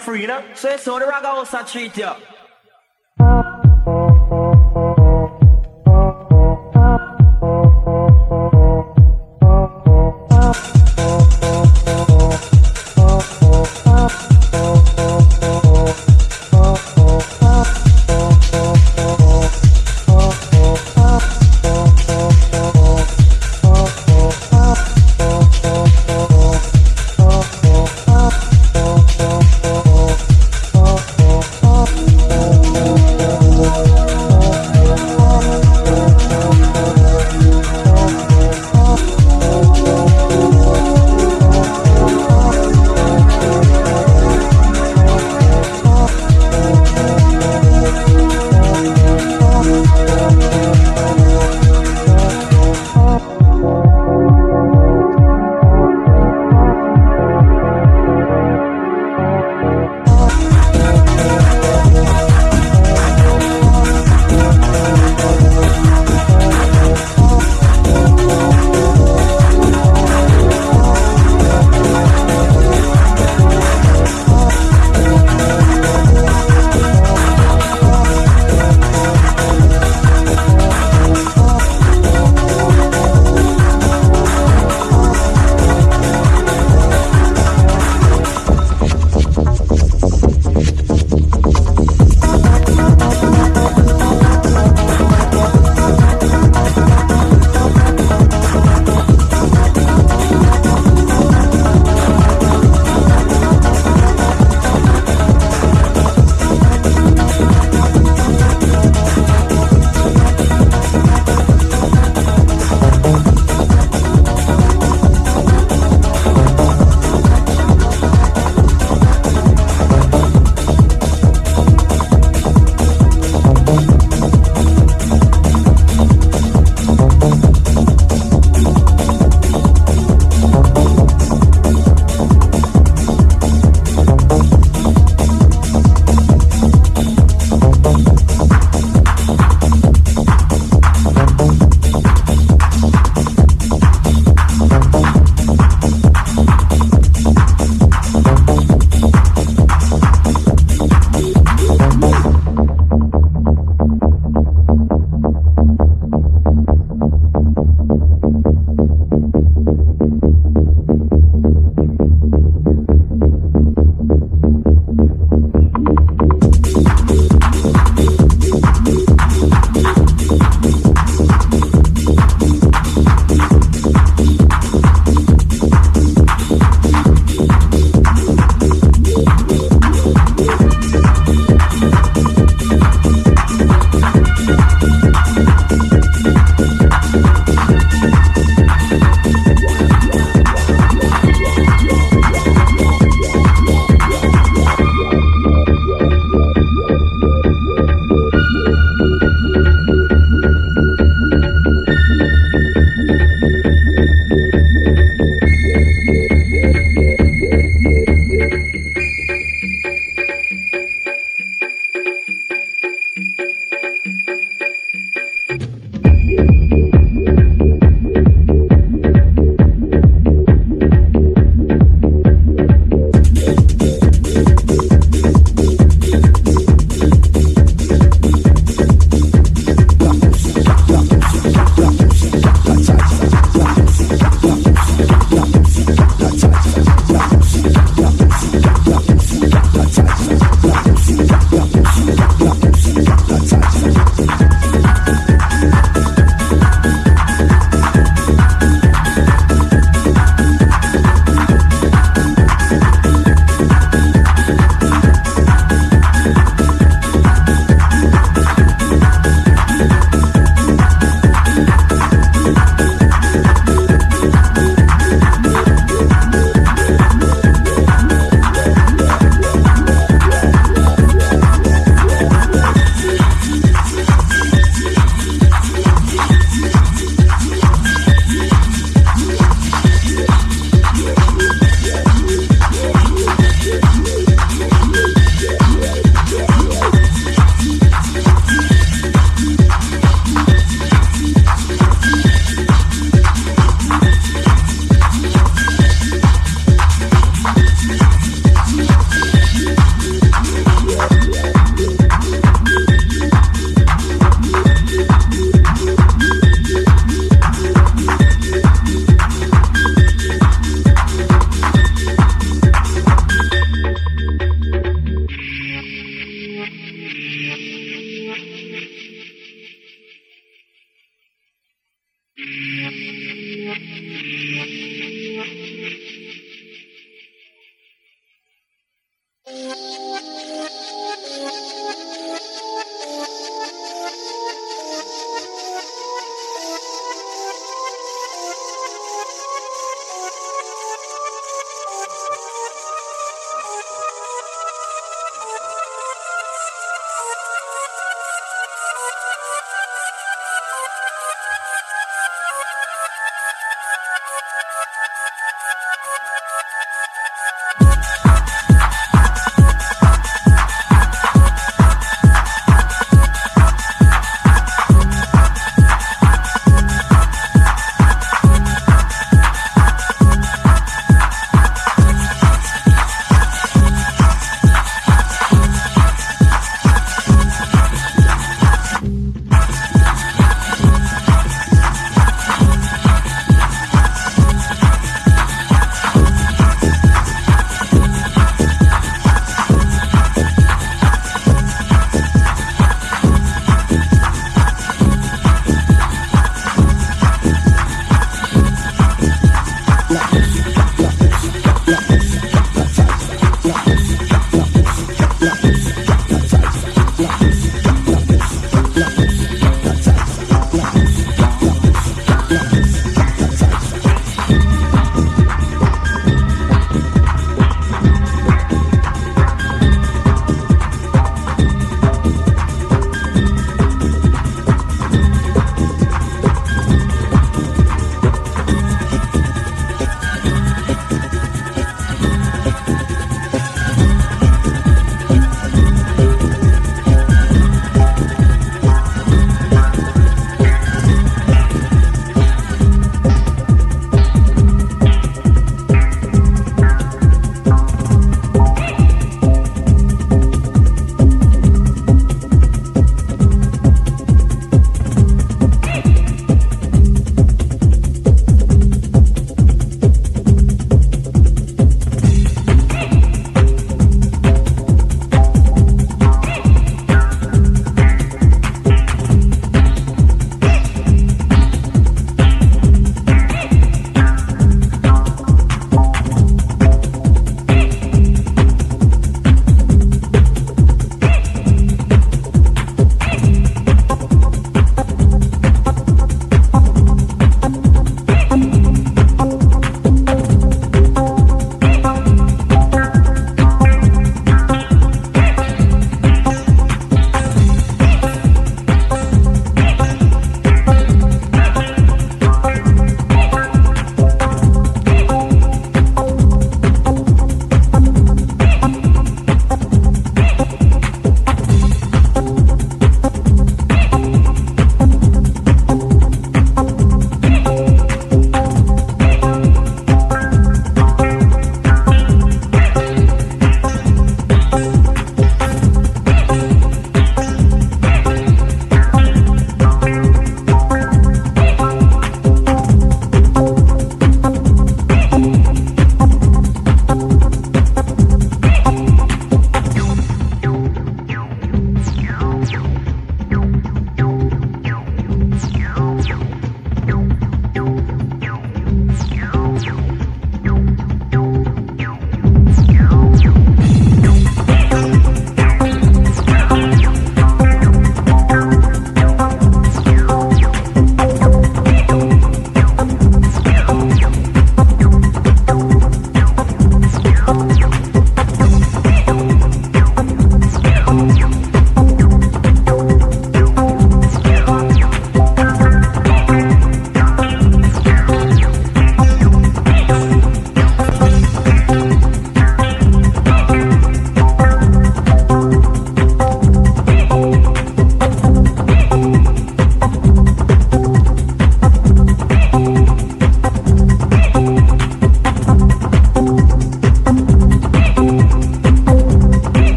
free, you know? So it's how the rag house a treat you.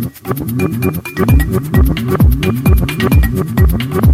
Thank you.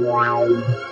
Wow.